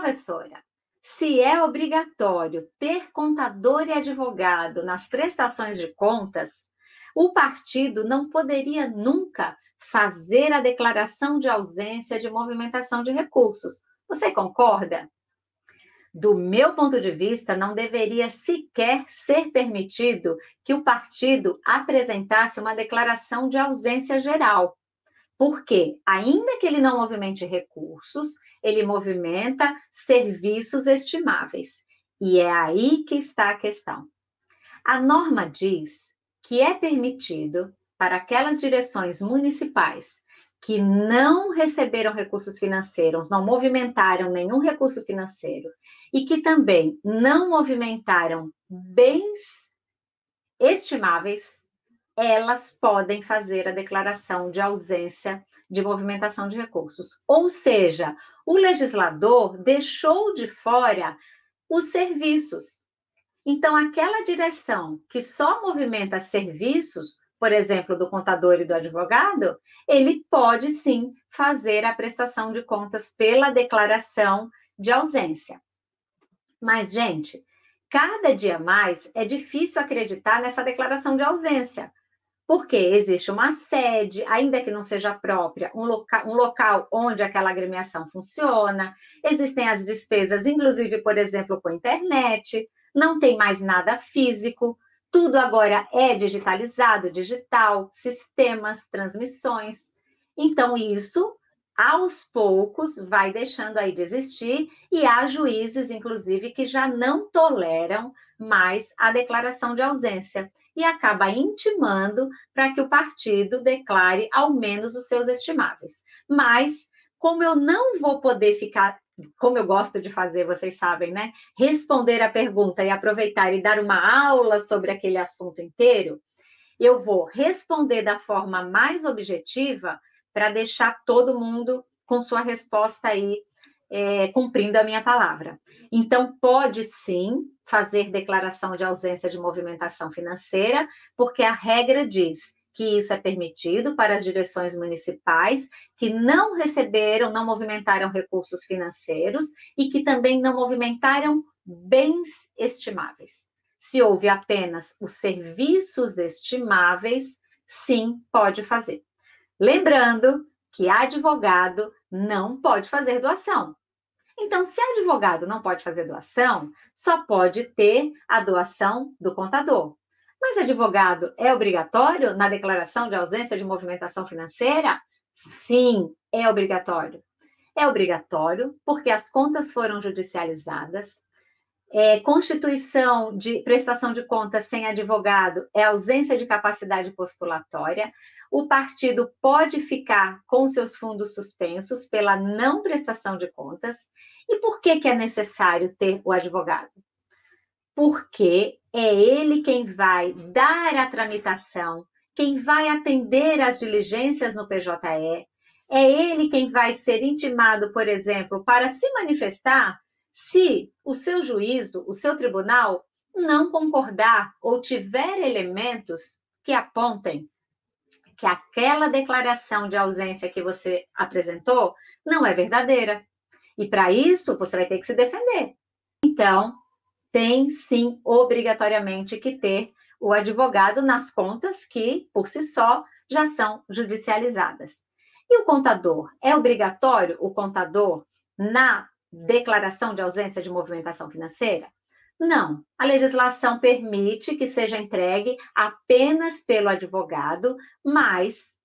professora, se é obrigatório ter contador e advogado nas prestações de contas, o partido não poderia nunca fazer a declaração de ausência de movimentação de recursos. Você concorda? Do meu ponto de vista, não deveria sequer ser permitido que o partido apresentasse uma declaração de ausência geral. Porque, ainda que ele não movimente recursos, ele movimenta serviços estimáveis. E é aí que está a questão. A norma diz que é permitido para aquelas direções municipais que não receberam recursos financeiros, não movimentaram nenhum recurso financeiro e que também não movimentaram bens estimáveis, elas podem fazer a declaração de ausência de movimentação de recursos. Ou seja, o legislador deixou de fora os serviços. Então, aquela direção que só movimenta serviços, por exemplo, do contador e do advogado, ele pode sim fazer a prestação de contas pela declaração de ausência. Mas, gente, cada dia mais é difícil acreditar nessa declaração de ausência, porque existe uma sede, ainda que não seja própria, um, loca um local onde aquela agremiação funciona, existem as despesas, inclusive, por exemplo, com internet, não tem mais nada físico, tudo agora é digitalizado, digital, sistemas, transmissões. Então, isso, aos poucos, vai deixando aí de existir, e há juízes, inclusive, que já não toleram mais a declaração de ausência e acaba intimando para que o partido declare ao menos os seus estimáveis. Mas, como eu não vou poder ficar, como eu gosto de fazer, vocês sabem, né? Responder a pergunta e aproveitar e dar uma aula sobre aquele assunto inteiro, eu vou responder da forma mais objetiva para deixar todo mundo com sua resposta aí é, cumprindo a minha palavra. Então, pode sim fazer declaração de ausência de movimentação financeira, porque a regra diz que isso é permitido para as direções municipais que não receberam, não movimentaram recursos financeiros e que também não movimentaram bens estimáveis. Se houve apenas os serviços estimáveis, sim, pode fazer. Lembrando que advogado não pode fazer doação. Então, se advogado não pode fazer doação, só pode ter a doação do contador. Mas advogado é obrigatório na declaração de ausência de movimentação financeira? Sim, é obrigatório. É obrigatório porque as contas foram judicializadas, é, constituição de prestação de contas sem advogado é ausência de capacidade postulatória. O partido pode ficar com seus fundos suspensos pela não prestação de contas. E por que, que é necessário ter o advogado? Porque é ele quem vai dar a tramitação, quem vai atender às diligências no PJE, é ele quem vai ser intimado, por exemplo, para se manifestar se o seu juízo, o seu tribunal, não concordar ou tiver elementos que apontem que aquela declaração de ausência que você apresentou não é verdadeira. E para isso, você vai ter que se defender. Então, tem sim, obrigatoriamente, que ter o advogado nas contas que, por si só, já são judicializadas. E o contador? É obrigatório o contador na declaração de ausência de movimentação financeira? Não. A legislação permite que seja entregue apenas pelo advogado, mas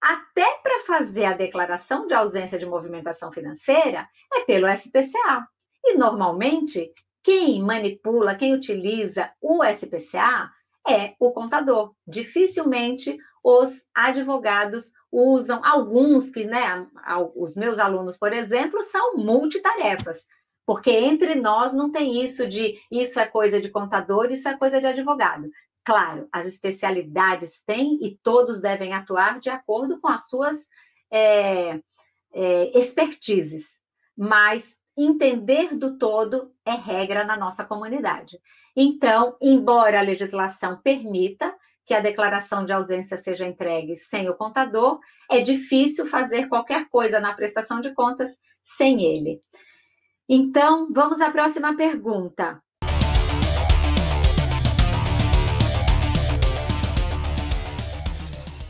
até para fazer a declaração de ausência de movimentação financeira é pelo SPCA. E normalmente quem manipula, quem utiliza o SPCA é o contador. Dificilmente os advogados usam, alguns que, né, os meus alunos, por exemplo, são multitarefas, porque entre nós não tem isso de isso é coisa de contador, isso é coisa de advogado. Claro, as especialidades têm e todos devem atuar de acordo com as suas é, é, expertises, mas entender do todo é regra na nossa comunidade. Então, embora a legislação permita que a declaração de ausência seja entregue sem o contador, é difícil fazer qualquer coisa na prestação de contas sem ele. Então, vamos à próxima pergunta.